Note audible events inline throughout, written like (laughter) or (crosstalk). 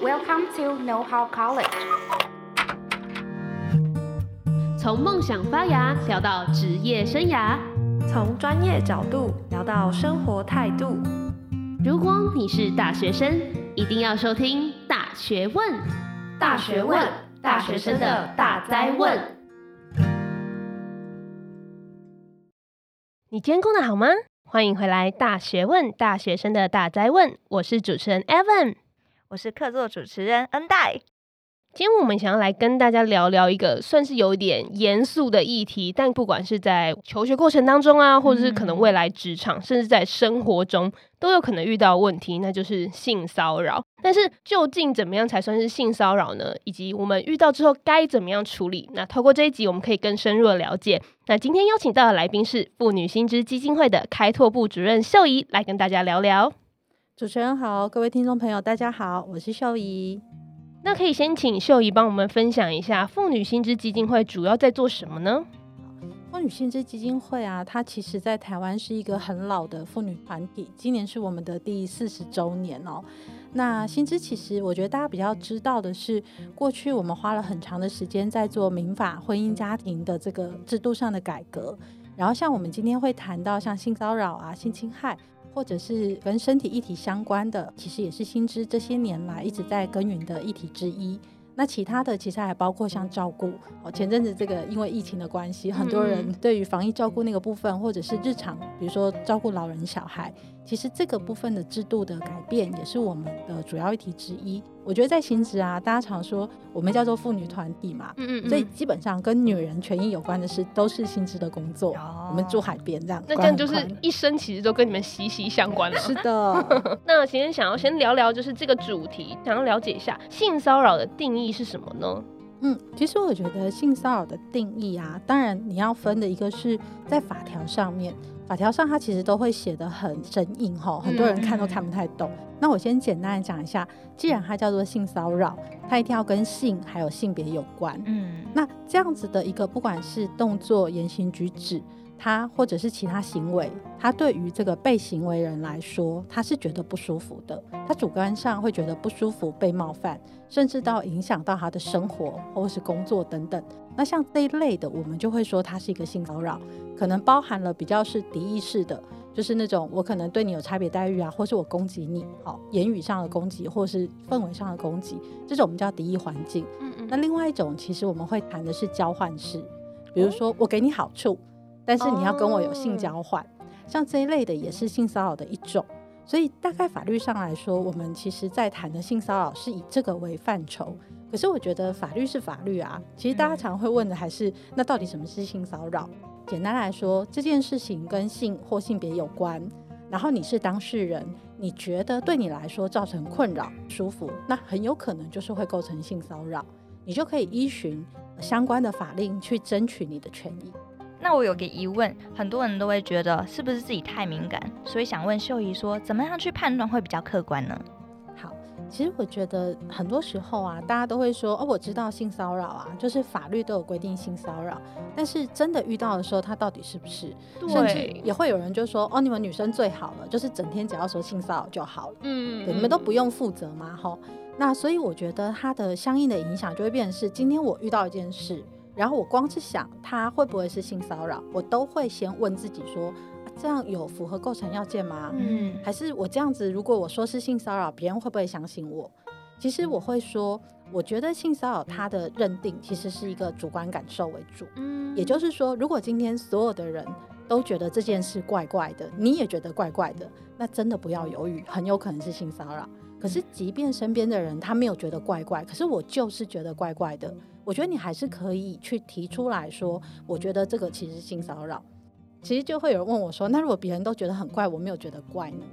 Welcome to Know How College。从梦想发芽聊到职业生涯，从专业角度聊到生活态度。如果你是大学生，一定要收听《大学问》。大学问，大学生的大哉问。你今天过得好吗？欢迎回来，《大学问》大学生的大哉问。我是主持人 Evan，我是客座主持人恩黛。今天我们想要来跟大家聊聊一个算是有点严肃的议题，但不管是在求学过程当中啊，或者是可能未来职场，嗯、甚至在生活中都有可能遇到问题，那就是性骚扰。但是究竟怎么样才算是性骚扰呢？以及我们遇到之后该怎么样处理？那透过这一集，我们可以更深入的了解。那今天邀请到的来宾是妇女新知基金会的开拓部主任秀仪，来跟大家聊聊。主持人好，各位听众朋友，大家好，我是秀仪。那可以先请秀仪帮我们分享一下妇女新知基金会主要在做什么呢？妇女新知基金会啊，它其实在台湾是一个很老的妇女团体，今年是我们的第四十周年哦。那新知其实我觉得大家比较知道的是，过去我们花了很长的时间在做民法、婚姻家庭的这个制度上的改革，然后像我们今天会谈到像性骚扰啊、性侵害。或者是跟身体议题相关的，其实也是新知这些年来一直在耕耘的议题之一。那其他的其实还包括像照顾哦，前阵子这个因为疫情的关系，很多人对于防疫照顾那个部分，或者是日常，比如说照顾老人小孩，其实这个部分的制度的改变，也是我们的主要议题之一。我觉得在新职啊，大家常说我们叫做妇女团体嘛，嗯嗯，所以基本上跟女人权益有关的事，都是新职的工作。我们住海边这样，那这样就是一生其实都跟你们息息相关了。是的，(laughs) 那今天想要先聊聊，就是这个主题，想要了解一下性骚扰的定义是什么呢？嗯，其实我觉得性骚扰的定义啊，当然你要分的一个是在法条上面。法条上，它其实都会写得很生硬哈，很多人看都看不太懂。嗯、那我先简单的讲一下，既然它叫做性骚扰，它一定要跟性还有性别有关。嗯，那这样子的一个，不管是动作、言行举止，它或者是其他行为，他对于这个被行为人来说，他是觉得不舒服的，他主观上会觉得不舒服、被冒犯，甚至到影响到他的生活或是工作等等。那像这一类的，我们就会说他是一个性骚扰。可能包含了比较是敌意式的，就是那种我可能对你有差别待遇啊，或是我攻击你，好，言语上的攻击，或是氛围上的攻击，这种我们叫敌意环境。嗯嗯。那另外一种，其实我们会谈的是交换式，比如说我给你好处，但是你要跟我有性交换，像这一类的也是性骚扰的一种。所以大概法律上来说，我们其实在谈的性骚扰是以这个为范畴。可是我觉得法律是法律啊，其实大家常会问的还是那到底什么是性骚扰？简单来说，这件事情跟性或性别有关，然后你是当事人，你觉得对你来说造成困扰、舒服，那很有可能就是会构成性骚扰，你就可以依循相关的法令去争取你的权益。那我有个疑问，很多人都会觉得是不是自己太敏感，所以想问秀仪说，怎么样去判断会比较客观呢？好其实我觉得很多时候啊，大家都会说哦，我知道性骚扰啊，就是法律都有规定性骚扰，但是真的遇到的时候，它到底是不是？对甚至也会有人就说哦，你们女生最好了，就是整天只要说性骚扰就好了，嗯，对，你们都不用负责嘛，吼。那所以我觉得它的相应的影响就会变成是，今天我遇到一件事，然后我光是想他会不会是性骚扰，我都会先问自己说。这样有符合构成要件吗？嗯，还是我这样子，如果我说是性骚扰，别人会不会相信我？其实我会说，我觉得性骚扰它的认定其实是一个主观感受为主。嗯，也就是说，如果今天所有的人都觉得这件事怪怪的，你也觉得怪怪的，那真的不要犹豫，很有可能是性骚扰。可是，即便身边的人他没有觉得怪怪，可是我就是觉得怪怪的，我觉得你还是可以去提出来说，我觉得这个其实是性骚扰。其实就会有人问我说：“那如果别人都觉得很怪，我没有觉得怪呢？”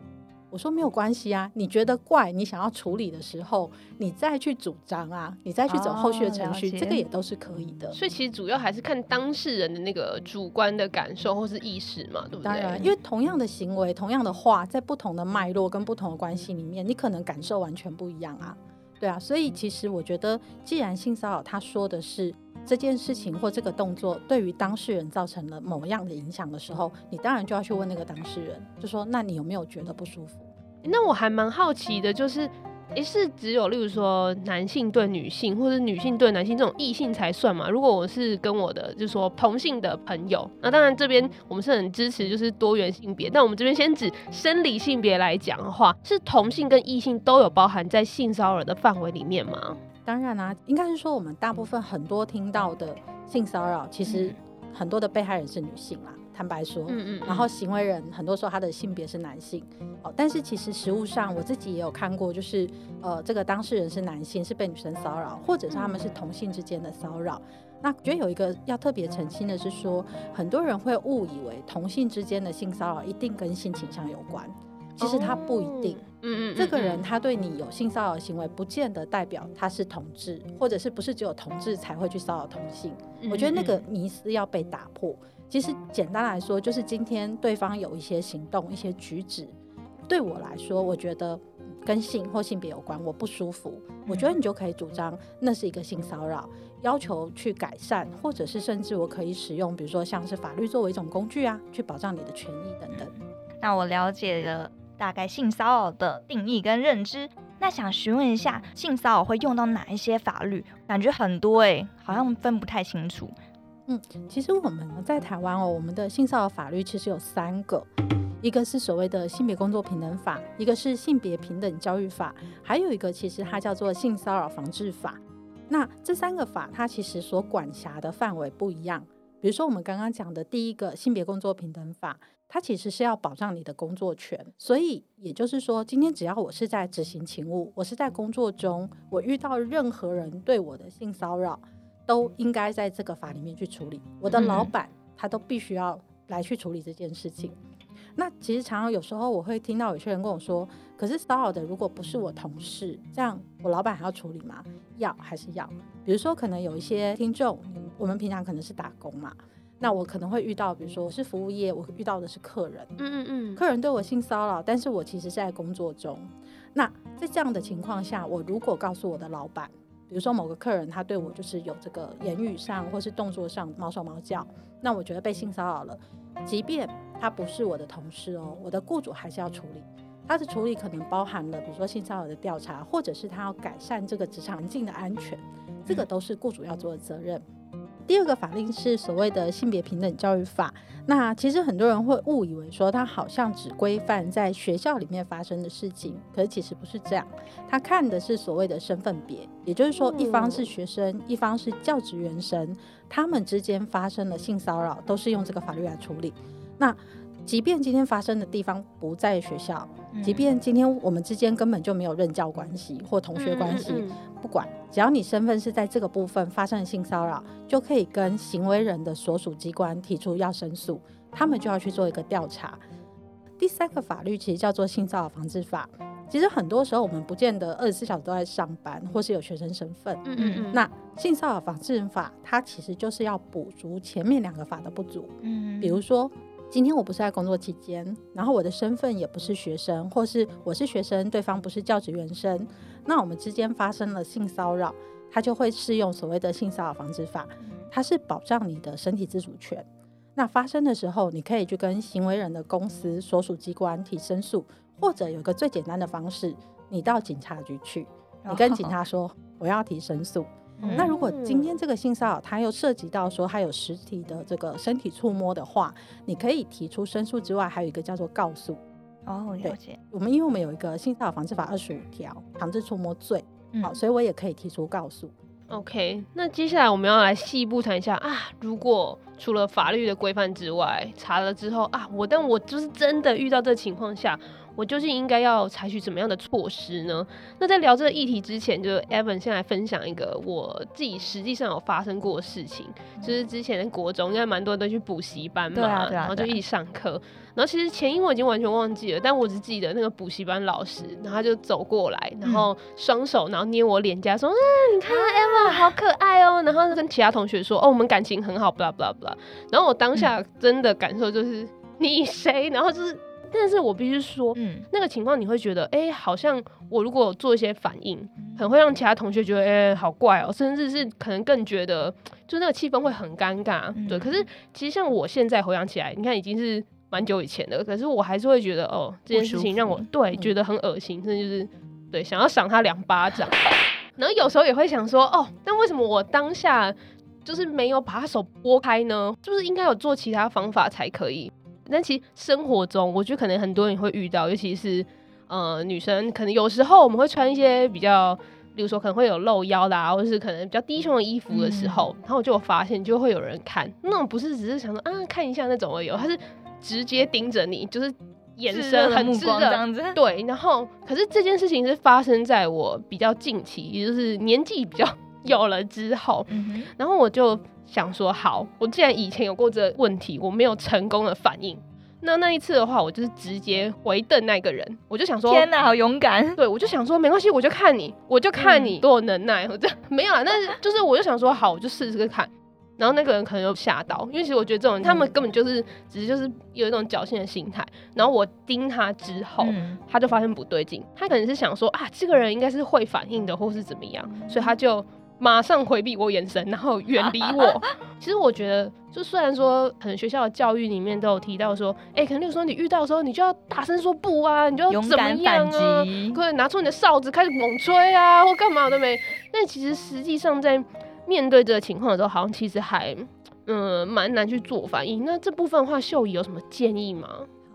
我说：“没有关系啊，你觉得怪，你想要处理的时候，你再去主张啊，你再去走后续的程序，哦、这个也都是可以的。”所以其实主要还是看当事人的那个主观的感受或是意识嘛，对不对？当然，因为同样的行为、同样的话，在不同的脉络跟不同的关系里面，你可能感受完全不一样啊。对啊，所以其实我觉得，既然性骚扰他说的是。这件事情或这个动作对于当事人造成了某样的影响的时候，你当然就要去问那个当事人，就说：那你有没有觉得不舒服？那我还蛮好奇的，就是诶，是只有例如说男性对女性，或者女性对男性这种异性才算嘛？如果我是跟我的就是说同性的朋友，那当然这边我们是很支持就是多元性别，但我们这边先指生理性别来讲的话，是同性跟异性都有包含在性骚扰的范围里面吗？当然啦、啊，应该是说我们大部分很多听到的性骚扰，其实很多的被害人是女性啦。坦白说，嗯嗯，然后行为人很多时候他的性别是男性，哦，但是其实实务上我自己也有看过，就是呃，这个当事人是男性，是被女生骚扰，或者是他们是同性之间的骚扰。那觉得有一个要特别澄清的是说，很多人会误以为同性之间的性骚扰一定跟性倾向有关，其实他不一定。嗯嗯，这个人他对你有性骚扰行为，不见得代表他是同志，或者是不是只有同志才会去骚扰同性。我觉得那个迷思要被打破。其实简单来说，就是今天对方有一些行动、一些举止，对我来说，我觉得跟性或性别有关，我不舒服。我觉得你就可以主张那是一个性骚扰，要求去改善，或者是甚至我可以使用，比如说像是法律作为一种工具啊，去保障你的权益等等。那我了解了大概性骚扰的定义跟认知，那想询问一下，性骚扰会用到哪一些法律？感觉很多诶、欸，好像分不太清楚。嗯，其实我们在台湾哦，我们的性骚扰法律其实有三个，一个是所谓的性别工作平等法，一个是性别平等教育法，还有一个其实它叫做性骚扰防治法。那这三个法它其实所管辖的范围不一样。比如说我们刚刚讲的第一个性别工作平等法，它其实是要保障你的工作权，所以也就是说，今天只要我是在执行勤务，我是在工作中，我遇到任何人对我的性骚扰。都应该在这个法里面去处理。我的老板他都必须要来去处理这件事情。那其实常常有时候我会听到有些人跟我说：“可是骚扰的如果不是我同事，这样我老板还要处理吗？要还是要？”比如说，可能有一些听众，我们平常可能是打工嘛，那我可能会遇到，比如说我是服务业，我遇到的是客人，嗯嗯嗯，客人对我性骚扰，但是我其实是在工作中。那在这样的情况下，我如果告诉我的老板，比如说某个客人他对我就是有这个言语上或是动作上毛手毛脚，那我觉得被性骚扰了，即便他不是我的同事哦，我的雇主还是要处理。他的处理可能包含了比如说性骚扰的调查，或者是他要改善这个职场环境的安全，这个都是雇主要做的责任。第二个法令是所谓的性别平等教育法。那其实很多人会误以为说它好像只规范在学校里面发生的事情，可是其实不是这样。他看的是所谓的身份别，也就是说一方是学生，一方是教职员生，他们之间发生了性骚扰，都是用这个法律来处理。那即便今天发生的地方不在学校，即便今天我们之间根本就没有任教关系或同学关系，不管，只要你身份是在这个部分发生了性骚扰，就可以跟行为人的所属机关提出要申诉，他们就要去做一个调查。第三个法律其实叫做性骚扰防治法。其实很多时候我们不见得二十四小时都在上班，或是有学生身份。嗯嗯嗯。那性骚扰防治法它其实就是要补足前面两个法的不足。嗯，比如说。今天我不是在工作期间，然后我的身份也不是学生，或是我是学生，对方不是教职员生，那我们之间发生了性骚扰，它就会适用所谓的性骚扰防治法，它是保障你的身体自主权。那发生的时候，你可以去跟行为人的公司所属机关提申诉，或者有个最简单的方式，你到警察局去，你跟警察说我要提申诉。那如果今天这个性骚扰，它又涉及到说它有实体的这个身体触摸的话，你可以提出申诉之外，还有一个叫做告诉。哦，了解。我们因为我们有一个性骚扰防治法二十五条，强制触摸罪，好，所以我也可以提出告诉。OK，那接下来我们要来细一步谈一下啊，如果除了法律的规范之外，查了之后啊，我但我就是真的遇到这情况下。我究竟应该要采取怎么样的措施呢？那在聊这个议题之前，就 Evan 先来分享一个我自己实际上有发生过的事情，就是之前的国中应该蛮多人都去补习班嘛，然后就一起上课，然后其实前因我已经完全忘记了，但我只记得那个补习班老师，然后他就走过来，然后双手然后捏我脸颊说：“嗯，你看 Evan 好可爱哦。”然后跟其他同学说：“哦，我们感情很好，blah blah blah。”然后我当下真的感受就是你谁？然后就是。但是我必须说，嗯，那个情况你会觉得，哎、欸，好像我如果做一些反应，很会让其他同学觉得，哎、欸，好怪哦、喔，甚至是可能更觉得，就那个气氛会很尴尬，嗯、对。可是其实像我现在回想起来，你看已经是蛮久以前的，可是我还是会觉得，哦，这件事情让我对觉得很恶心，甚至就是对，想要赏他两巴掌。然后有时候也会想说，哦，那为什么我当下就是没有把他手拨开呢？就是应该有做其他方法才可以。但其实生活中，我觉得可能很多人会遇到，尤其是呃女生，可能有时候我们会穿一些比较，比如说可能会有露腰的啊，或者是可能比较低胸的衣服的时候，嗯、然后我就有发现，就会有人看，那种不是只是想说啊看一下那种而已，他是直接盯着你，就是眼神很直的这样子。对，然后可是这件事情是发生在我比较近期，也就是年纪比较 (laughs) 有了之后，嗯、然后我就。想说好，我既然以前有过这个问题，我没有成功的反应，那那一次的话，我就是直接回瞪那个人，我就想说，天哪，好勇敢！对，我就想说，没关系，我就看你，我就看你多有能耐，我这没有啊，但是就是我就想说，好，我就试试看。然后那个人可能又吓到，因为其实我觉得这种人他们根本就是只是就是有一种侥幸的心态。然后我盯他之后，嗯、他就发现不对劲，他可能是想说啊，这个人应该是会反应的，或是怎么样，所以他就。马上回避我眼神，然后远离我。(laughs) 其实我觉得，就虽然说，可能学校的教育里面都有提到说，哎、欸，可能那个时候你遇到的时候，你就要大声说不啊，你就要怎么样啊，可以拿出你的哨子开始猛吹啊，或干嘛都没。但其实实际上在面对这个情况的时候，好像其实还嗯蛮难去做反应。那这部分的话，秀仪有什么建议吗？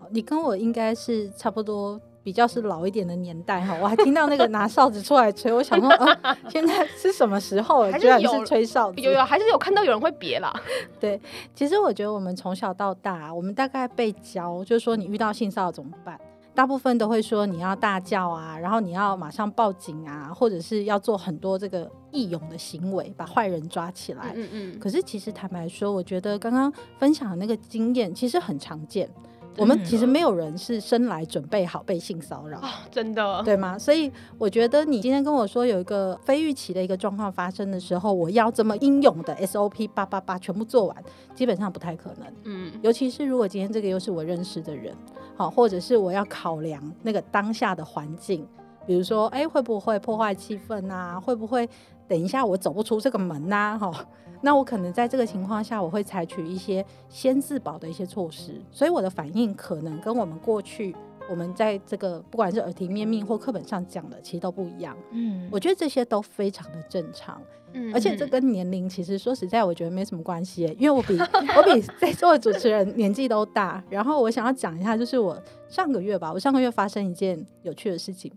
你跟我应该是差不多。比较是老一点的年代哈，(laughs) 我还听到那个拿哨子出来吹，我想说，呃，(laughs) 现在是什么时候了？居然是吹哨子，有有，还是有看到有人会别啦。(laughs) 对，其实我觉得我们从小到大，我们大概被教，就是说你遇到性骚扰怎么办？大部分都会说你要大叫啊，然后你要马上报警啊，或者是要做很多这个义勇的行为，把坏人抓起来。嗯嗯。可是其实坦白说，我觉得刚刚分享的那个经验其实很常见。我们其实没有人是生来准备好被性骚扰，哦，真的，对吗？所以我觉得你今天跟我说有一个非预期的一个状况发生的时候，我要这么英勇的 SOP 八八八全部做完，基本上不太可能。嗯，尤其是如果今天这个又是我认识的人，好，或者是我要考量那个当下的环境，比如说，哎，会不会破坏气氛啊？会不会等一下我走不出这个门呐，啊？哈。那我可能在这个情况下，我会采取一些先自保的一些措施，所以我的反应可能跟我们过去我们在这个不管是耳提面命或课本上讲的，其实都不一样。嗯，我觉得这些都非常的正常。嗯，而且这跟年龄其实说实在，我觉得没什么关系，因为我比我比 (laughs) 在座的主持人年纪都大。然后我想要讲一下，就是我上个月吧，我上个月发生一件有趣的事情。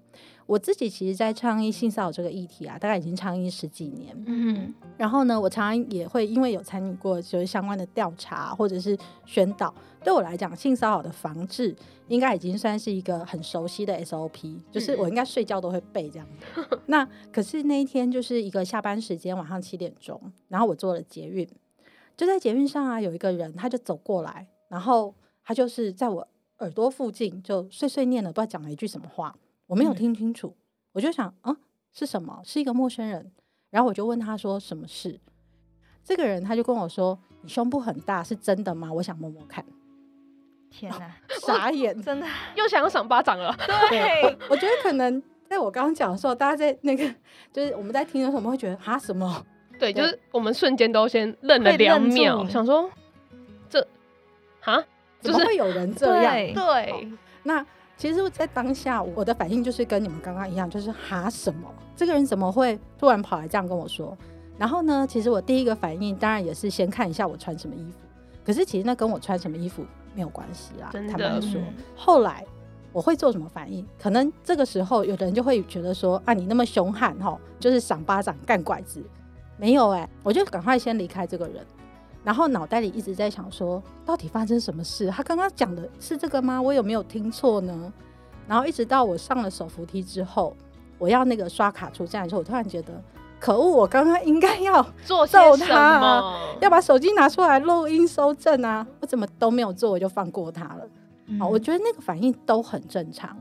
我自己其实，在倡议性骚扰这个议题啊，大概已经倡议十几年。嗯，然后呢，我常常也会因为有参与过就是相关的调查或者是宣导，对我来讲，性骚扰的防治应该已经算是一个很熟悉的 SOP，就是我应该睡觉都会背这样。嗯、(laughs) 那可是那一天就是一个下班时间，晚上七点钟，然后我坐了捷运，就在捷运上啊，有一个人他就走过来，然后他就是在我耳朵附近就碎碎念了，不知道讲了一句什么话。我没有听清楚，嗯、我就想，啊，是什么？是一个陌生人。然后我就问他说，什么事？这个人他就跟我说，你胸部很大，是真的吗？我想摸摸看。天哪，傻眼，(laughs) 真的又想要赏巴掌了。(laughs) 对，我，我觉得可能在我刚刚讲的时候，大家在那个，就是我们在听的时候，我们会觉得啊，什么？对，就是我们瞬间都先愣了两秒，想说，这，啊，怎么会有人这样？对，对那。其实，在当下，我的反应就是跟你们刚刚一样，就是哈什么？这个人怎么会突然跑来这样跟我说？然后呢，其实我第一个反应当然也是先看一下我穿什么衣服。可是其实那跟我穿什么衣服没有关系啦，坦白说。嗯、后来我会做什么反应？可能这个时候有的人就会觉得说啊，你那么凶悍哈，就是赏巴掌、干拐子。没有哎、欸，我就赶快先离开这个人。然后脑袋里一直在想说，到底发生什么事？他刚刚讲的是这个吗？我有没有听错呢？然后一直到我上了手扶梯之后，我要那个刷卡出站的时候，我突然觉得，可恶！我刚刚应该要做些什么？要把手机拿出来录音收证啊！我怎么都没有做，我就放过他了。嗯、好，我觉得那个反应都很正常。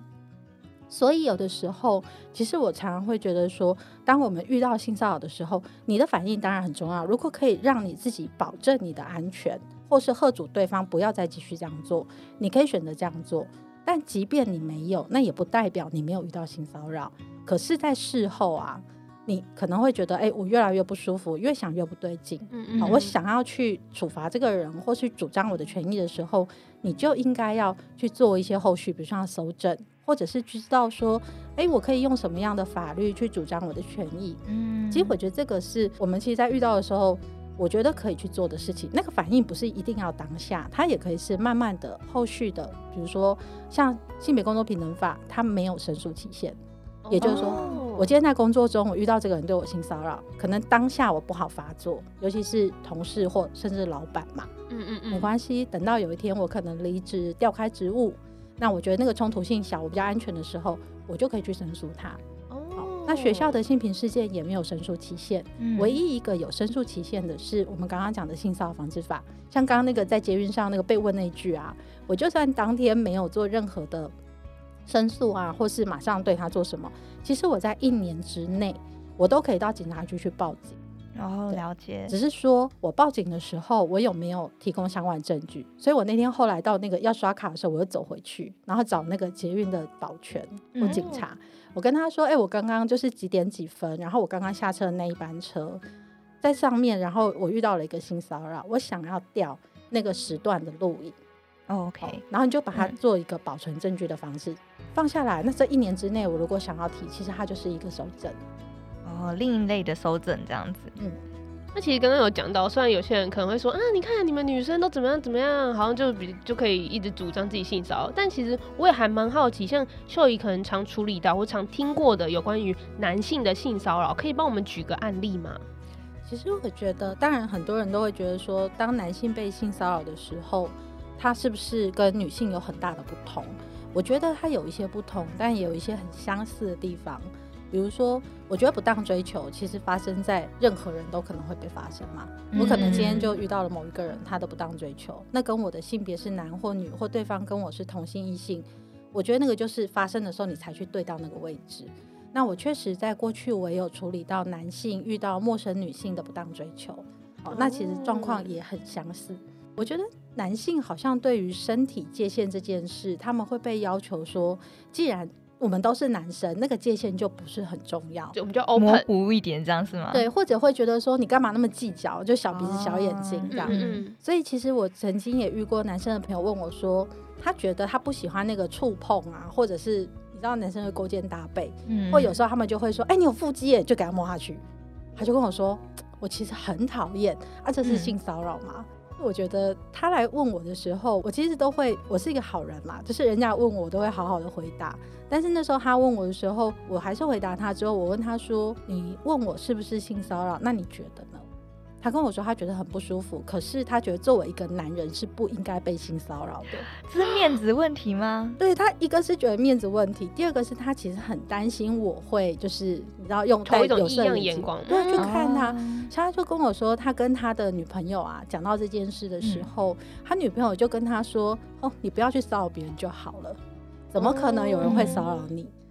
所以有的时候，其实我常常会觉得说，当我们遇到性骚扰的时候，你的反应当然很重要。如果可以让你自己保证你的安全，或是喝阻对方不要再继续这样做，你可以选择这样做。但即便你没有，那也不代表你没有遇到性骚扰。可是，在事后啊，你可能会觉得，哎、欸，我越来越不舒服，越想越不对劲。嗯嗯，好，我想要去处罚这个人，或去主张我的权益的时候，你就应该要去做一些后续，比如说要搜证，或者是知道说，哎、欸，我可以用什么样的法律去主张我的权益。嗯，其实我觉得这个是我们其实，在遇到的时候，我觉得可以去做的事情。那个反应不是一定要当下，它也可以是慢慢的、后续的。比如说，像性别工作平等法，它没有申诉期限，也就是说。哦我今天在工作中，我遇到这个人对我性骚扰，可能当下我不好发作，尤其是同事或甚至老板嘛，嗯嗯嗯，没关系，等到有一天我可能离职调开职务，那我觉得那个冲突性小，我比较安全的时候，我就可以去申诉他。哦，那学校的性平事件也没有申诉期限，嗯，唯一一个有申诉期限的是我们刚刚讲的性骚扰防治法，像刚刚那个在捷运上那个被问那句啊，我就算当天没有做任何的。申诉啊，或是马上对他做什么？其实我在一年之内，我都可以到警察局去报警。然后，了解。只是说我报警的时候，我有没有提供相关证据？所以我那天后来到那个要刷卡的时候，我又走回去，然后找那个捷运的保全或警察，嗯、我跟他说：“哎、欸，我刚刚就是几点几分，然后我刚刚下车的那一班车在上面，然后我遇到了一个性骚扰，我想要调那个时段的录影。” OK，然后你就把它做一个保存证据的方式、嗯、放下来。那这一年之内，我如果想要提，其实它就是一个收证。哦，另一类的收证这样子。嗯，那其实刚刚有讲到，虽然有些人可能会说啊，你看你们女生都怎么样怎么样，好像就比就可以一直主张自己性骚扰。但其实我也还蛮好奇，像秀仪可能常处理到或常听过的有关于男性的性骚扰，可以帮我们举个案例吗？其实我觉得，当然很多人都会觉得说，当男性被性骚扰的时候。它是不是跟女性有很大的不同？我觉得它有一些不同，但也有一些很相似的地方。比如说，我觉得不当追求其实发生在任何人都可能会被发生嘛。嗯、我可能今天就遇到了某一个人，他的不当追求，那跟我的性别是男或女，或对方跟我是同性异性，我觉得那个就是发生的时候你才去对到那个位置。那我确实在过去我也有处理到男性遇到陌生女性的不当追求，哦，那其实状况也很相似。我觉得男性好像对于身体界限这件事，他们会被要求说，既然我们都是男生，那个界限就不是很重要，就我们就 open 模糊一点，这样是吗？对，或者会觉得说，你干嘛那么计较，就小鼻子小眼睛这样。嗯嗯。所以其实我曾经也遇过男生的朋友问我说，他觉得他不喜欢那个触碰啊，或者是你知道男生会勾肩搭背，嗯，或有时候他们就会说，哎、欸，你有腹肌耶，就给他摸下去。他就跟我说，我其实很讨厌啊，这是性骚扰吗？嗯我觉得他来问我的时候，我其实都会，我是一个好人嘛，就是人家问我，我都会好好的回答。但是那时候他问我的时候，我还是回答他之后，我问他说：“你问我是不是性骚扰？那你觉得？”他跟我说他觉得很不舒服，可是他觉得作为一个男人是不应该被性骚扰的。这是面子问题吗？(laughs) 对，他一个是觉得面子问题，第二个是他其实很担心我会就是你知道用带有异样眼光对去看他。嗯、他就跟我说，他跟他的女朋友啊讲到这件事的时候，嗯、他女朋友就跟他说：“哦，你不要去骚扰别人就好了，怎么可能有人会骚扰你？”嗯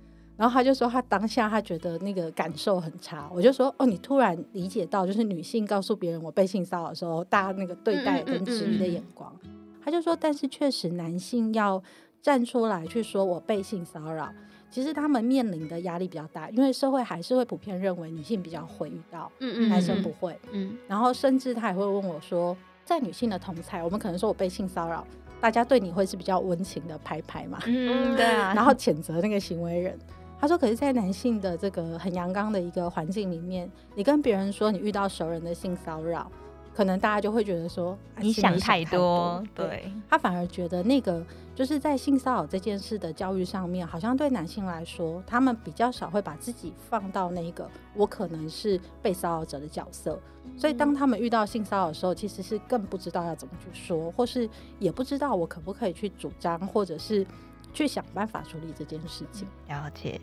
然后他就说，他当下他觉得那个感受很差。我就说，哦，你突然理解到，就是女性告诉别人我被性骚扰的时候，大家那个对待跟质疑的眼光。嗯嗯嗯。他就说，但是确实男性要站出来去说我被性骚扰，其实他们面临的压力比较大，因为社会还是会普遍认为女性比较会遇到，嗯嗯，男生不会，嗯。然后甚至他也会问我说，在女性的同侪，我们可能说我被性骚扰，大家对你会是比较温情的拍拍嘛，嗯，对啊，(laughs) 然后谴责那个行为人。他说：“可是，在男性的这个很阳刚的一个环境里面，你跟别人说你遇到熟人的性骚扰，可能大家就会觉得说你想太多。对，对，他反而觉得那个就是在性骚扰这件事的教育上面，好像对男性来说，他们比较少会把自己放到那个我可能是被骚扰者的角色。所以，当他们遇到性骚扰的时候，其实是更不知道要怎么去说，或是也不知道我可不可以去主张，或者是。”去想办法处理这件事情。了解。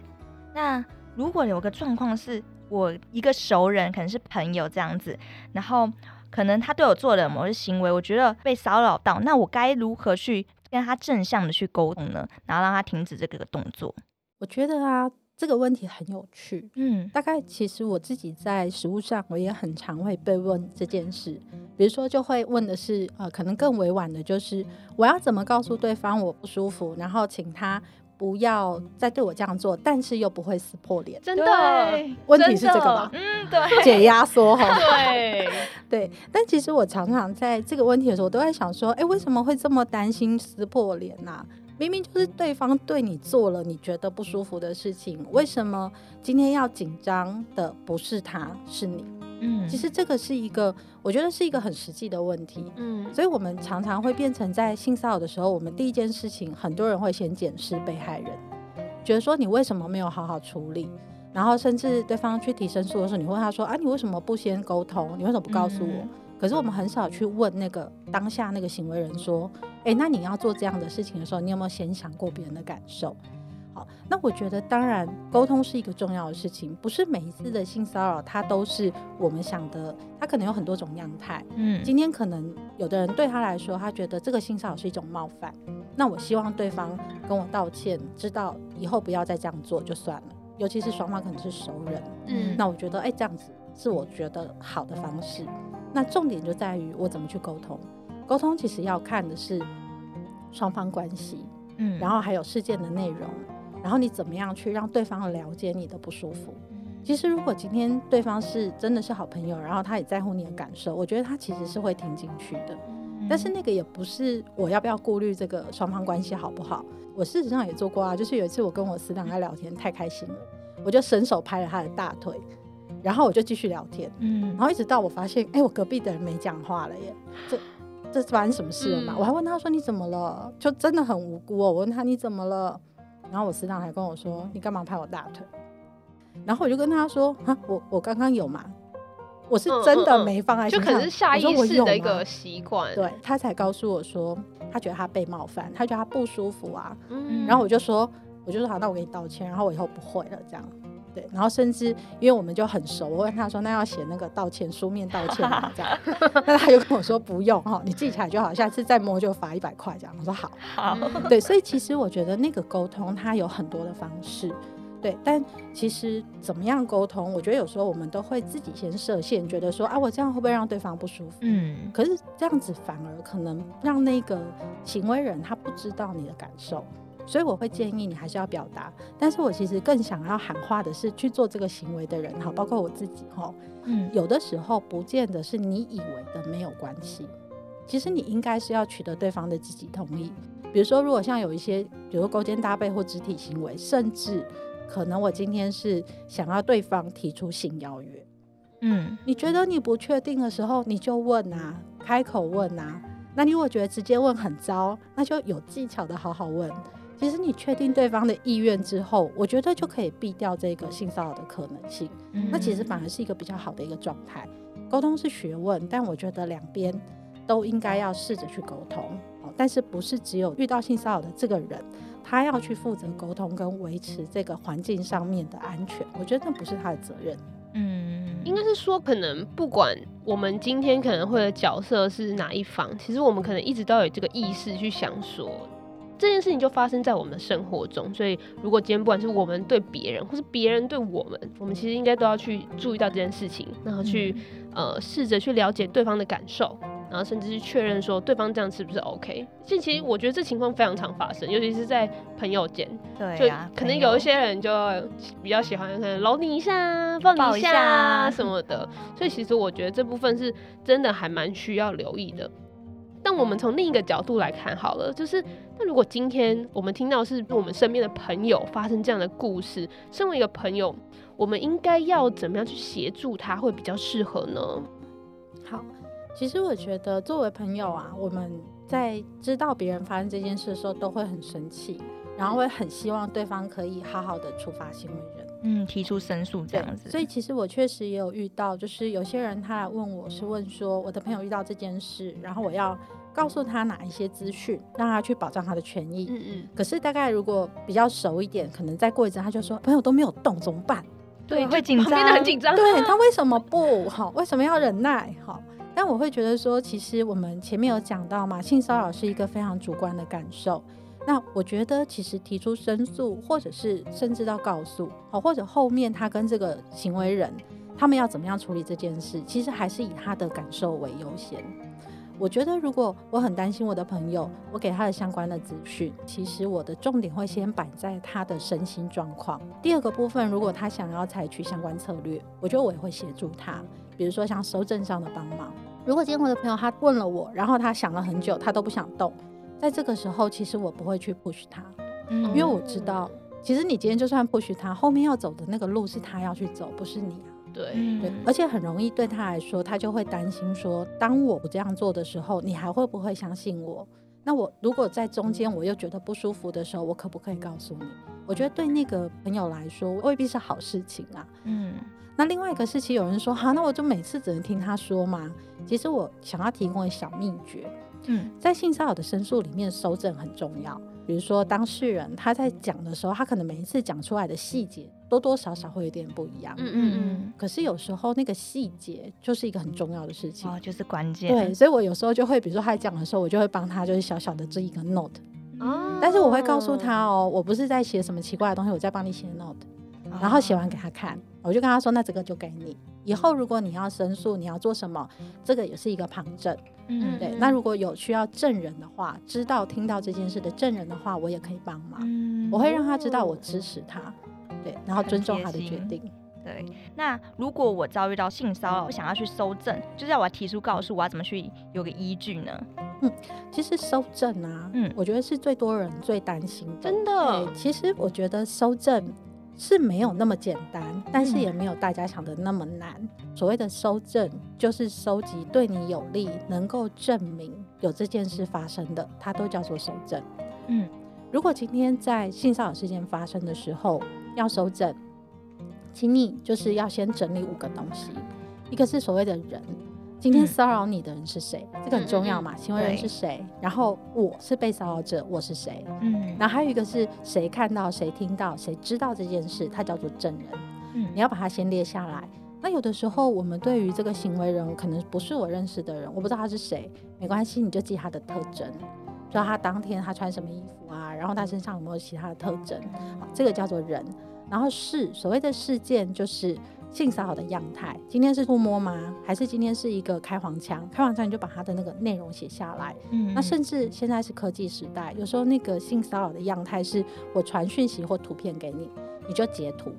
那如果有个状况是我一个熟人，可能是朋友这样子，然后可能他对我做了某些行为，我觉得被骚扰到，那我该如何去跟他正向的去沟通呢？然后让他停止这个动作？我觉得啊。这个问题很有趣，嗯，大概其实我自己在实物上，我也很常会被问这件事。比如说，就会问的是，呃，可能更委婉的，就是我要怎么告诉对方我不舒服，然后请他不要再对我这样做，但是又不会撕破脸。真的，问题是这个吧？嗯，对，解压缩哈。对对，但其实我常常在这个问题的时候，我都在想说，哎，为什么会这么担心撕破脸呢、啊？明明就是对方对你做了你觉得不舒服的事情，为什么今天要紧张的不是他，是你？嗯，其实这个是一个，我觉得是一个很实际的问题。嗯，所以我们常常会变成在性骚扰的时候，我们第一件事情，很多人会先检视被害人，觉得说你为什么没有好好处理，然后甚至对方去提申诉的时候，你问他说啊，你为什么不先沟通？你为什么不告诉我？嗯，可是我们很少去问那个当下那个行为人说，诶，那你要做这样的事情的时候，你有没有先想过别人的感受？好那我觉得，当然沟通是一个重要的事情，不是每一次的性骚扰，它都是我们想的，它可能有很多种样态。嗯，今天可能有的人对他来说，他觉得这个性骚扰是一种冒犯，那我希望对方跟我道歉，知道以后不要再这样做就算了。尤其是双方可能是熟人，嗯，那我觉得，哎，这样子是我觉得好的方式。那重点就在于我怎么去沟通，沟通其实要看的是双方关系，嗯，然后还有事件的内容。然后你怎么样去让对方了解你的不舒服？其实如果今天对方是真的是好朋友，然后他也在乎你的感受，我觉得他其实是会听进去的。但是那个也不是我要不要顾虑这个双方关系好不好？我事实上也做过啊，就是有一次我跟我死党在聊天，太开心了，我就伸手拍了他的大腿，然后我就继续聊天，嗯，然后一直到我发现，哎，我隔壁的人没讲话了耶，这这发生什么事了嘛？我还问他说你怎么了？就真的很无辜哦，我问他你怎么了？然后我师长还跟我说：“你干嘛拍我大腿？”然后我就跟他说：“啊，我我刚刚有嘛？我是真的没放在心上，就可能是下意识的一个习惯。”对，他才告诉我说，他觉得他被冒犯，他觉得他不舒服啊。嗯，然后我就说，我就说好，那我给你道歉，然后我以后不会了，这样。对，然后甚至因为我们就很熟，我问他说：“那要写那个道歉书面道歉吗？”这样，(laughs) 那他就跟我说：“不用哈，你记起来就好，下次再摸就罚一百块。”这样，我说：“好。”好，对，所以其实我觉得那个沟通它有很多的方式，对，但其实怎么样沟通，我觉得有时候我们都会自己先设限，觉得说啊，我这样会不会让对方不舒服？嗯，可是这样子反而可能让那个行为人他不知道你的感受。所以我会建议你还是要表达，但是我其实更想要喊话的是去做这个行为的人哈，包括我自己哈，嗯，有的时候不见得是你以为的没有关系，其实你应该是要取得对方的积极同意。比如说，如果像有一些，比如说勾肩搭背或肢体行为，甚至可能我今天是想要对方提出性邀约，嗯，你觉得你不确定的时候，你就问啊，开口问啊。那你如果觉得直接问很糟，那就有技巧的好好问。其实你确定对方的意愿之后，我觉得就可以避掉这个性骚扰的可能性。嗯、那其实反而是一个比较好的一个状态。沟通是学问，但我觉得两边都应该要试着去沟通。但是不是只有遇到性骚扰的这个人，他要去负责沟通跟维持这个环境上面的安全？我觉得那不是他的责任。嗯，应该是说，可能不管我们今天可能会的角色是哪一方，其实我们可能一直都有这个意识去想说。这件事情就发生在我们的生活中，所以如果今天不管是我们对别人，或是别人对我们，我们其实应该都要去注意到这件事情，然后去、嗯、呃试着去了解对方的感受，然后甚至去确认说对方这样是不是 OK。其实我觉得这情况非常常发生，尤其是在朋友间，对、啊，就可能有一些人就比较喜欢可能搂你一下、抱你一下啊什么的，所以其实我觉得这部分是真的还蛮需要留意的。但我们从另一个角度来看好了，就是那如果今天我们听到是我们身边的朋友发生这样的故事，身为一个朋友，我们应该要怎么样去协助他会比较适合呢？好，其实我觉得作为朋友啊，我们在知道别人发生这件事的时候，都会很生气，然后会很希望对方可以好好的处罚行为人，嗯，提出申诉这样子。所以其实我确实也有遇到，就是有些人他来问我是问说，我的朋友遇到这件事，然后我要。告诉他哪一些资讯，让他去保障他的权益。嗯嗯。可是大概如果比较熟一点，可能再过一阵，他就说朋友都没有动，怎么办？对，会紧张，很紧张。对，他为什么不好？为什么要忍耐？好，但我会觉得说，其实我们前面有讲到嘛，性骚扰是一个非常主观的感受。那我觉得，其实提出申诉，或者是甚至到告诉，好，或者后面他跟这个行为人，他们要怎么样处理这件事，其实还是以他的感受为优先。我觉得如果我很担心我的朋友，我给他的相关的资讯，其实我的重点会先摆在他的身心状况。第二个部分，如果他想要采取相关策略，我觉得我也会协助他，比如说像收证上的帮忙。如果今天我的朋友他问了我，然后他想了很久，他都不想动，在这个时候，其实我不会去 push 他，嗯，因为我知道，其实你今天就算 push 他，后面要走的那个路是他要去走，不是你啊。对对，而且很容易对他来说，他就会担心说，当我不这样做的时候，你还会不会相信我？那我如果在中间我又觉得不舒服的时候，我可不可以告诉你？我觉得对那个朋友来说未必是好事情啊。嗯，那另外一个事情，有人说，好，那我就每次只能听他说嘛。其实我想要提供一个小秘诀。嗯，在性骚扰的申诉里面，搜证很重要。比如说当事人他在讲的时候，他可能每一次讲出来的细节多多少少会有点不一样。嗯嗯嗯。可是有时候那个细节就是一个很重要的事情，哦，就是关键。对，所以我有时候就会，比如说他在讲的时候，我就会帮他就是小小的这一个 note。哦。但是我会告诉他哦，我不是在写什么奇怪的东西，我在帮你写 note。然后写完给他看，我就跟他说：“那这个就给你，以后如果你要申诉，你要做什么，这个也是一个旁证。嗯，对。那如果有需要证人的话，知道听到这件事的证人的话，我也可以帮忙。嗯，我会让他知道我支持他，对，然后尊重他的决定。对。那如果我遭遇到性骚扰，我想要去搜证，就是要我要提出告诉，我要怎么去有个依据呢？嗯，其实搜证啊，嗯，我觉得是最多人最担心的。真的。对，其实我觉得搜证。是没有那么简单，但是也没有大家想的那么难。嗯、所谓的收证，就是收集对你有利、能够证明有这件事发生的，它都叫做收证。嗯，如果今天在性骚扰事件发生的时候要收证，请你就是要先整理五个东西，一个是所谓的人。今天骚扰你的人是谁？嗯、这个很重要嘛？行为人是谁？然后我是被骚扰者，我是谁？嗯，然后还有一个是谁看到、谁听到、谁知道这件事，它叫做证人。嗯，你要把它先列下来。那有的时候我们对于这个行为人可能不是我认识的人，我不知道他是谁，没关系，你就记他的特征，知道他当天他穿什么衣服啊，然后他身上有没有其他的特征，好，这个叫做人。然后事，所谓的事件就是。性骚扰的样态，今天是触摸吗？还是今天是一个开黄腔？开黄腔你就把它的那个内容写下来。嗯，那甚至现在是科技时代，有时候那个性骚扰的样态是我传讯息或图片给你，你就截图。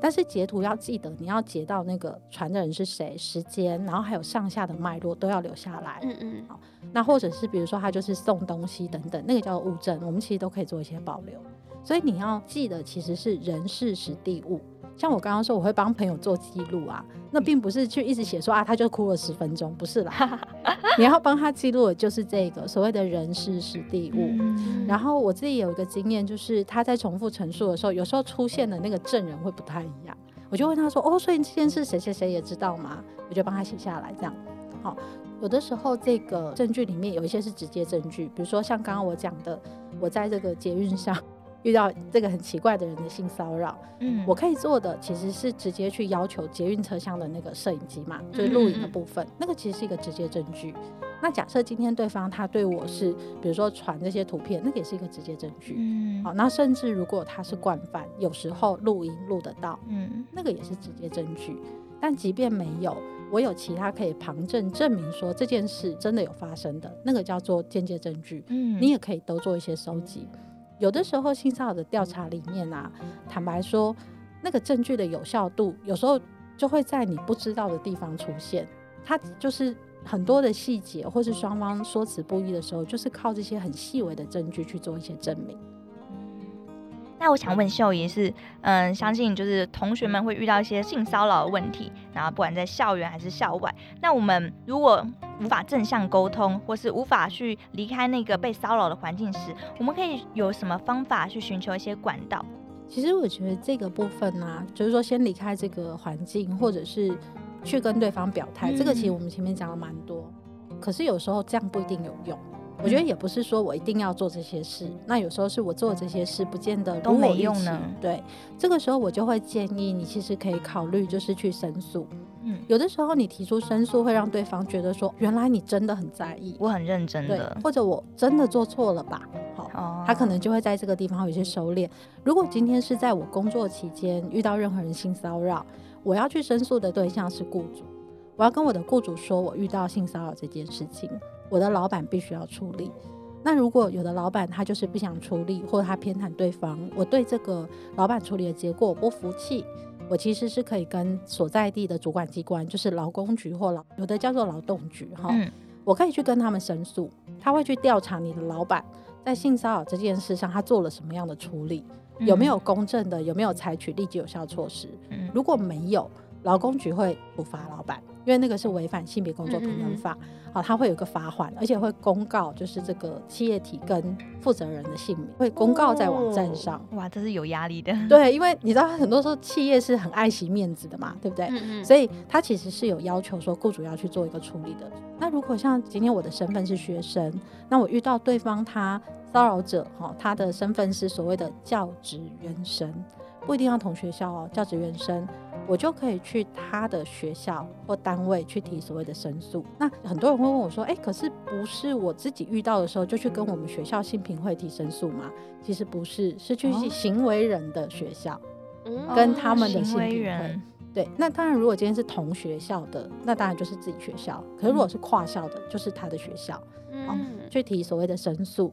但是截图要记得，你要截到那个传的人是谁、时间，然后还有上下的脉络都要留下来。嗯嗯。好，那或者是比如说他就是送东西等等，那个叫物证，我们其实都可以做一些保留。所以你要记得其实是人、事、时、地、物。像我刚刚说，我会帮朋友做记录啊，那并不是去一直写说啊，他就哭了十分钟，不是啦。(laughs) 你要帮他记录的就是这个所谓的人事时地物。嗯、然后我自己有一个经验，就是他在重复陈述的时候，有时候出现的那个证人会不太一样，我就问他说：“哦，所以这件事谁谁谁也知道吗？”我就帮他写下来，这样。好，有的时候这个证据里面有一些是直接证据，比如说像刚刚我讲的，我在这个捷运上。遇到这个很奇怪的人的性骚扰，嗯，我可以做的其实是直接去要求捷运车厢的那个摄影机嘛，就是录影的部分，嗯、那个其实是一个直接证据。那假设今天对方他对我是，比如说传这些图片，那个也是一个直接证据。嗯，好，那甚至如果他是惯犯，有时候录音录得到，嗯，那个也是直接证据。但即便没有，我有其他可以旁证证明说这件事真的有发生的，那个叫做间接证据。嗯，你也可以都做一些收集。有的时候性骚扰的调查里面啊，坦白说，那个证据的有效度有时候就会在你不知道的地方出现，它就是很多的细节，或是双方说辞不一的时候，就是靠这些很细微的证据去做一些证明。那我想问秀仪是，嗯，相信就是同学们会遇到一些性骚扰的问题，然后不管在校园还是校外，那我们如果无法正向沟通，或是无法去离开那个被骚扰的环境时，我们可以有什么方法去寻求一些管道？其实我觉得这个部分呢、啊，就是说先离开这个环境，或者是去跟对方表态，嗯、这个其实我们前面讲了蛮多，可是有时候这样不一定有用。我觉得也不是说我一定要做这些事，那有时候是我做这些事不见得都没用呢。对，这个时候我就会建议你，其实可以考虑就是去申诉。嗯，有的时候你提出申诉会让对方觉得说，原来你真的很在意，我很认真的，或者我真的做错了吧？好，哦，他可能就会在这个地方有一些收敛。如果今天是在我工作期间遇到任何人性骚扰，我要去申诉的对象是雇主，我要跟我的雇主说我遇到性骚扰这件事情。我的老板必须要处理。那如果有的老板他就是不想处理，或者他偏袒对方，我对这个老板处理的结果我不服气，我其实是可以跟所在地的主管机关，就是劳工局或劳有的叫做劳动局哈，嗯、我可以去跟他们申诉，他会去调查你的老板在性骚扰这件事上他做了什么样的处理，有没有公正的，有没有采取立即有效措施，如果没有，劳工局会处罚老板。因为那个是违反性别工作平等法，好、嗯嗯哦，他会有个罚款，而且会公告，就是这个企业体跟负责人的姓名，会公告在网站上。哦、哇，这是有压力的。对，因为你知道，很多时候企业是很爱惜面子的嘛，对不对？所以他其实是有要求说，雇主要去做一个处理的。那如果像今天我的身份是学生，那我遇到对方他骚扰者，哈、哦，他的身份是所谓的教职员生，不一定要同学校哦，教职员生。我就可以去他的学校或单位去提所谓的申诉。那很多人会问我说：“诶，可是不是我自己遇到的时候就去跟我们学校性平会提申诉吗？”其实不是，是去行为人的学校，哦、跟他们的性平会。哦、对，那当然，如果今天是同学校的，那当然就是自己学校。可是如果是跨校的，就是他的学校，嗯、哦，去提所谓的申诉。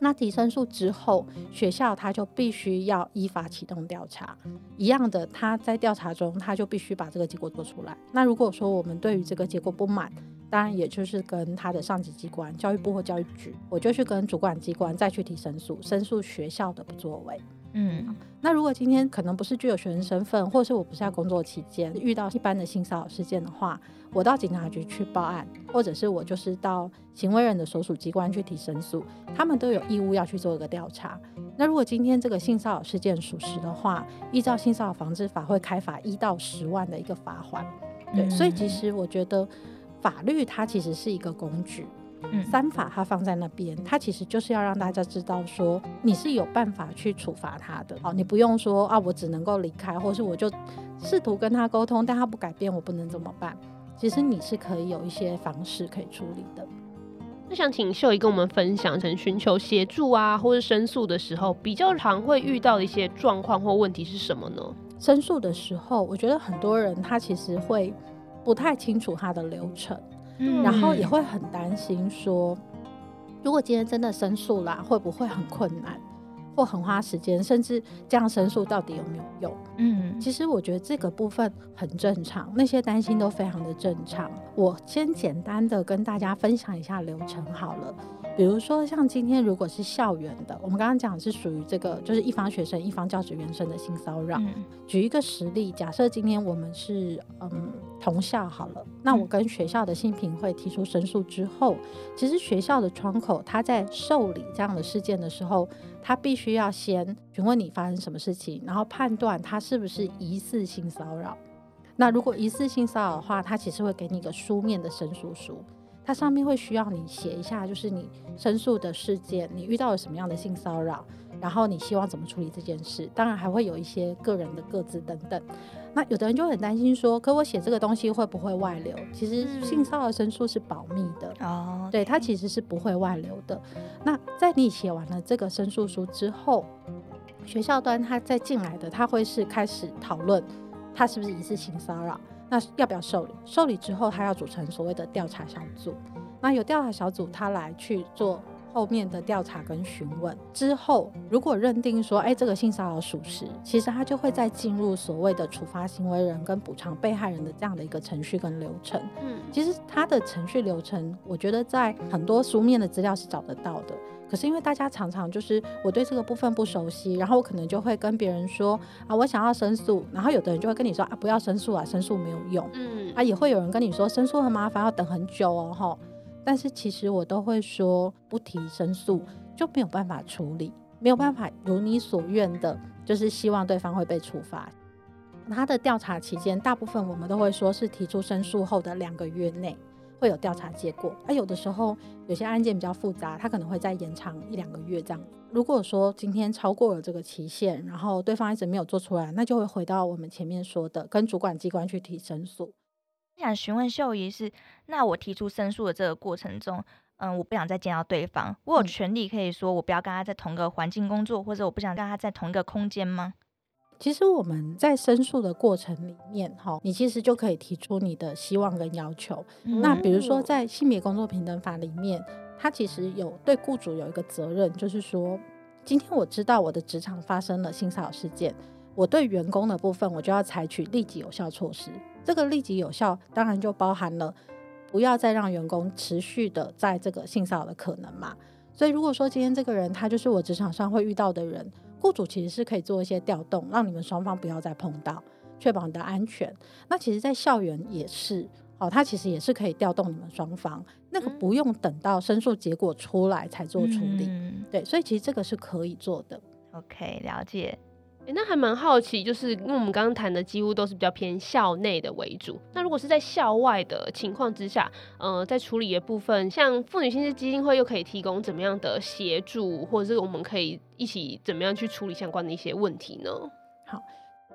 那提申诉之后，学校他就必须要依法启动调查。一样的，他在调查中，他就必须把这个结果做出来。那如果说我们对于这个结果不满，当然也就是跟他的上级机关，教育部或教育局，我就去跟主管机关再去提申诉，申诉学校的不作为。嗯，那如果今天可能不是具有学生身份，或是我不是在工作期间遇到一般的性骚扰事件的话，我到警察局去报案，或者是我就是到行为人的所属机关去提申诉，他们都有义务要去做一个调查。那如果今天这个性骚扰事件属实的话，依照性骚扰防治法会开罚一到十万的一个罚款。对，嗯、所以其实我觉得法律它其实是一个工具。嗯，三法它放在那边，它其实就是要让大家知道说你是有办法去处罚他的。好，你不用说啊，我只能够离开，或是我就试图跟他沟通，但他不改变，我不能怎么办？其实你是可以有一些方式可以处理的。那想请秀仪跟我们分享，成寻求协助啊，或是申诉的时候，比较常会遇到的一些状况或问题是什么呢？申诉的时候，我觉得很多人他其实会不太清楚他的流程。然后也会很担心说，如果今天真的申诉啦，会不会很困难，或很花时间，甚至这样申诉到底有没有用？嗯，其实我觉得这个部分很正常，那些担心都非常的正常。我先简单的跟大家分享一下流程好了。比如说，像今天如果是校园的，我们刚刚讲是属于这个，就是一方学生、一方教职员生的性骚扰。嗯、举一个实例，假设今天我们是嗯同校好了，那我跟学校的性评会提出申诉之后，嗯、其实学校的窗口他在受理这样的事件的时候，他必须要先询问你发生什么事情，然后判断他是不是疑似性骚扰。那如果疑似性骚扰的话，他其实会给你一个书面的申诉书。它上面会需要你写一下，就是你申诉的事件，你遇到了什么样的性骚扰，然后你希望怎么处理这件事。当然还会有一些个人的各自等等。那有的人就很担心说，可我写这个东西会不会外流？其实性骚扰申诉是保密的哦，嗯、对，它其实是不会外流的。那在你写完了这个申诉书之后，学校端他再进来的，他会是开始讨论他是不是疑似性骚扰。那要不要受理？受理之后，他要组成所谓的调查小组。那有调查小组，他来去做后面的调查跟询问。之后，如果认定说，哎，这个性骚扰属实，其实他就会再进入所谓的处罚行为人跟补偿被害人的这样的一个程序跟流程。嗯，其实他的程序流程，我觉得在很多书面的资料是找得到的。可是因为大家常常就是我对这个部分不熟悉，然后我可能就会跟别人说啊，我想要申诉，然后有的人就会跟你说啊，不要申诉啊，申诉没有用。嗯，啊，也会有人跟你说申诉很麻烦，要等很久哦，吼。但是其实我都会说，不提申诉就没有办法处理，没有办法如你所愿的，就是希望对方会被处罚。他的调查期间，大部分我们都会说是提出申诉后的两个月内。会有调查结果，而、啊、有的时候有些案件比较复杂，它可能会再延长一两个月这样。如果说今天超过了这个期限，然后对方一直没有做出来，那就会回到我们前面说的，跟主管机关去提申诉。想询问秀仪是，那我提出申诉的这个过程中，嗯，我不想再见到对方，我有权利可以说我不要跟他在同个环境工作，或者我不想跟他在同一个空间吗？其实我们在申诉的过程里面，哈，你其实就可以提出你的希望跟要求。嗯、那比如说在性别工作平等法里面，它其实有对雇主有一个责任，就是说，今天我知道我的职场发生了性骚扰事件，我对员工的部分，我就要采取立即有效措施。这个立即有效，当然就包含了不要再让员工持续的在这个性骚扰的可能嘛。所以如果说今天这个人他就是我职场上会遇到的人。雇主其实是可以做一些调动，让你们双方不要再碰到，确保你的安全。那其实，在校园也是，哦，他其实也是可以调动你们双方，那个不用等到申诉结果出来才做处理，嗯、对，所以其实这个是可以做的。OK，了解。那还蛮好奇，就是因为我们刚刚谈的几乎都是比较偏校内的为主。那如果是在校外的情况之下，呃，在处理的部分，像妇女新知基金会又可以提供怎么样的协助，或者是我们可以一起怎么样去处理相关的一些问题呢？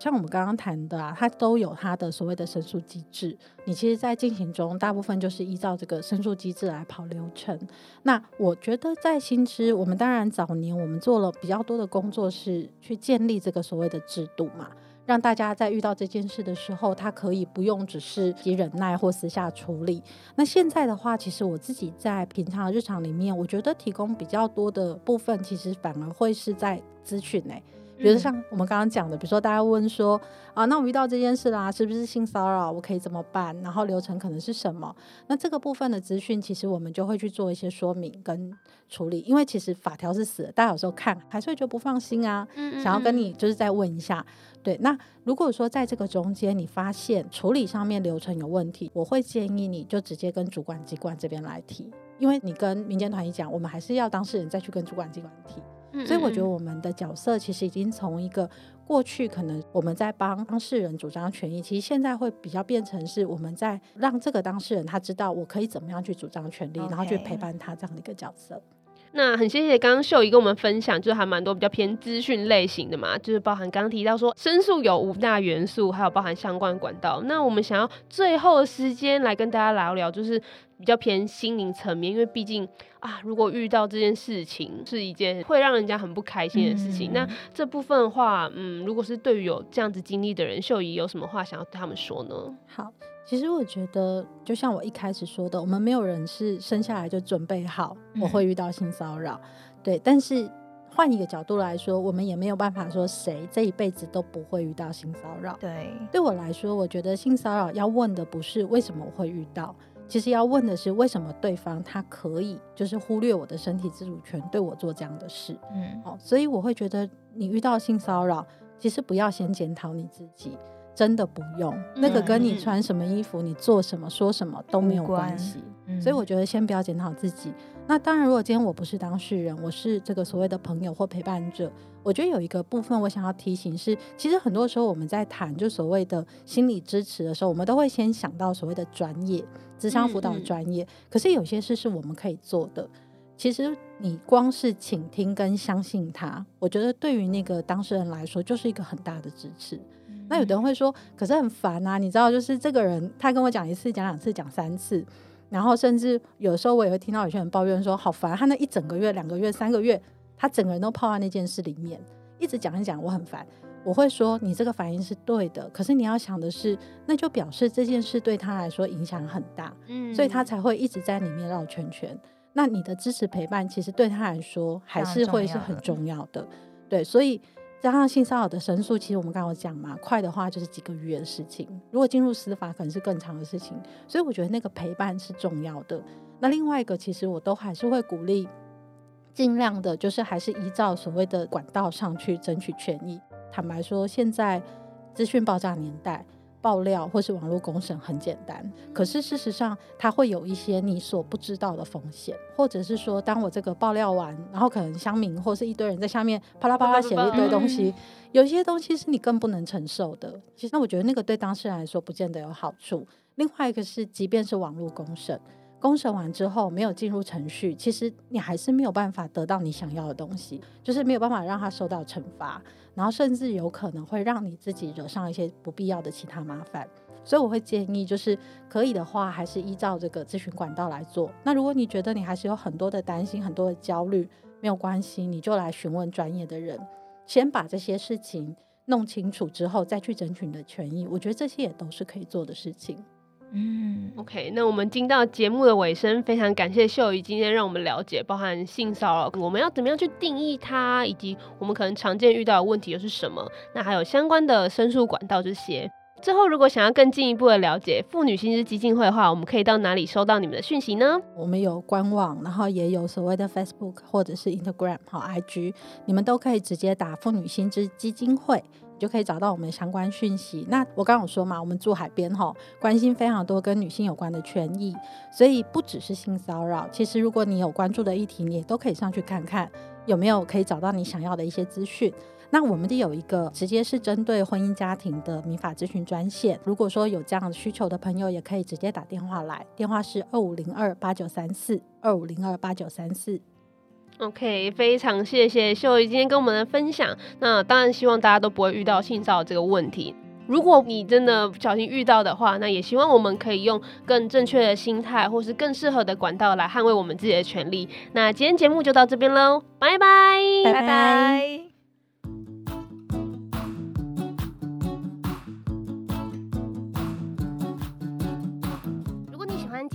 像我们刚刚谈的啊，它都有它的所谓的申诉机制。你其实，在进行中，大部分就是依照这个申诉机制来跑流程。那我觉得，在新知，我们当然早年我们做了比较多的工作，是去建立这个所谓的制度嘛，让大家在遇到这件事的时候，他可以不用只是以忍耐或私下处理。那现在的话，其实我自己在平常的日常里面，我觉得提供比较多的部分，其实反而会是在资讯内。比如像我们刚刚讲的，比如说大家问说啊，那我遇到这件事啦，是不是性骚扰？我可以怎么办？然后流程可能是什么？那这个部分的资讯，其实我们就会去做一些说明跟处理。因为其实法条是死的，大家有时候看还是会觉得不放心啊，想要跟你就是再问一下。对，那如果说在这个中间你发现处理上面流程有问题，我会建议你就直接跟主管机关这边来提，因为你跟民间团体讲，我们还是要当事人再去跟主管机关提。所以我觉得我们的角色其实已经从一个过去可能我们在帮当事人主张权益，其实现在会比较变成是我们在让这个当事人他知道我可以怎么样去主张权利.然后去陪伴他这样的一个角色。那很谢谢刚刚秀仪跟我们分享，就是还蛮多比较偏资讯类型的嘛，就是包含刚刚提到说申诉有五大元素，还有包含相关管道。那我们想要最后的时间来跟大家聊聊，就是比较偏心灵层面，因为毕竟啊，如果遇到这件事情是一件会让人家很不开心的事情，嗯、那这部分的话，嗯，如果是对于有这样子经历的人，秀仪有什么话想要对他们说呢？好。其实我觉得，就像我一开始说的，我们没有人是生下来就准备好我会遇到性骚扰，嗯、对。但是换一个角度来说，我们也没有办法说谁这一辈子都不会遇到性骚扰。对，对我来说，我觉得性骚扰要问的不是为什么我会遇到，其实要问的是为什么对方他可以就是忽略我的身体自主权，对我做这样的事。嗯，哦，所以我会觉得你遇到性骚扰，其实不要先检讨你自己。真的不用，那个跟你穿什么衣服、嗯、你做什么、说什么都没有关系。嗯、所以我觉得先不要检讨自己。那当然，如果今天我不是当事人，我是这个所谓的朋友或陪伴者，我觉得有一个部分我想要提醒是，其实很多时候我们在谈就所谓的心理支持的时候，我们都会先想到所谓的专业、智商辅导专业。嗯嗯，可是有些事是我们可以做的。其实你光是倾听跟相信他，我觉得对于那个当事人来说就是一个很大的支持。那有的人会说，可是很烦啊，你知道，就是这个人他跟我讲一次、讲两次、讲三次，然后甚至有时候我也会听到有些人抱怨说，好烦，他那一整个月、两个月、三个月，他整个人都泡在那件事里面，一直讲一讲，我很烦。我会说，你这个反应是对的，可是你要想的是，那就表示这件事对他来说影响很大，嗯，所以他才会一直在里面绕圈圈。那你的支持陪伴，其实对他来说还是会是很重要的，对，所以。加上性骚扰的申诉，其实我们刚刚讲嘛，快的话就是几个月的事情；如果进入司法，可能是更长的事情。所以我觉得那个陪伴是重要的。那另外一个，其实我都还是会鼓励，尽量的，就是还是依照所谓的管道上去争取权益。坦白说，现在资讯爆炸年代。爆料或是网络公审很简单，可是事实上它会有一些你所不知道的风险，或者是说，当我这个爆料完，然后可能乡民或是一堆人在下面啪啦啪啦写了一堆东西，有些东西是你更不能承受的。其实那我觉得那个对当事人来说不见得有好处。另外一个是，即便是网络公审。公审完之后没有进入程序，其实你还是没有办法得到你想要的东西，就是没有办法让他受到惩罚，然后甚至有可能会让你自己惹上一些不必要的其他麻烦。所以我会建议，就是可以的话，还是依照这个咨询管道来做。那如果你觉得你还是有很多的担心、很多的焦虑，没有关系，你就来询问专业的人，先把这些事情弄清楚之后再去争取你的权益，我觉得这些也都是可以做的事情。嗯，OK，那我们进到节目的尾声，非常感谢秀仪今天让我们了解，包含性骚扰，我们要怎么样去定义它，以及我们可能常见遇到的问题又是什么？那还有相关的申诉管道这些。最后，如果想要更进一步的了解妇女新知基金会的话，我们可以到哪里收到你们的讯息呢？我们有官网，然后也有所谓的 Facebook 或者是 Instagram 和 IG，你们都可以直接打妇女新知基金会。就可以找到我们相关讯息。那我刚刚有说嘛，我们住海边吼，关心非常多跟女性有关的权益，所以不只是性骚扰，其实如果你有关注的议题，你也都可以上去看看有没有可以找到你想要的一些资讯。那我们的有一个直接是针对婚姻家庭的民法咨询专线，如果说有这样的需求的朋友，也可以直接打电话来，电话是二五零二八九三四二五零二八九三四。OK，非常谢谢秀仪今天跟我们的分享。那当然希望大家都不会遇到性骚扰这个问题。如果你真的不小心遇到的话，那也希望我们可以用更正确的心态，或是更适合的管道来捍卫我们自己的权利。那今天节目就到这边喽，拜拜，拜拜。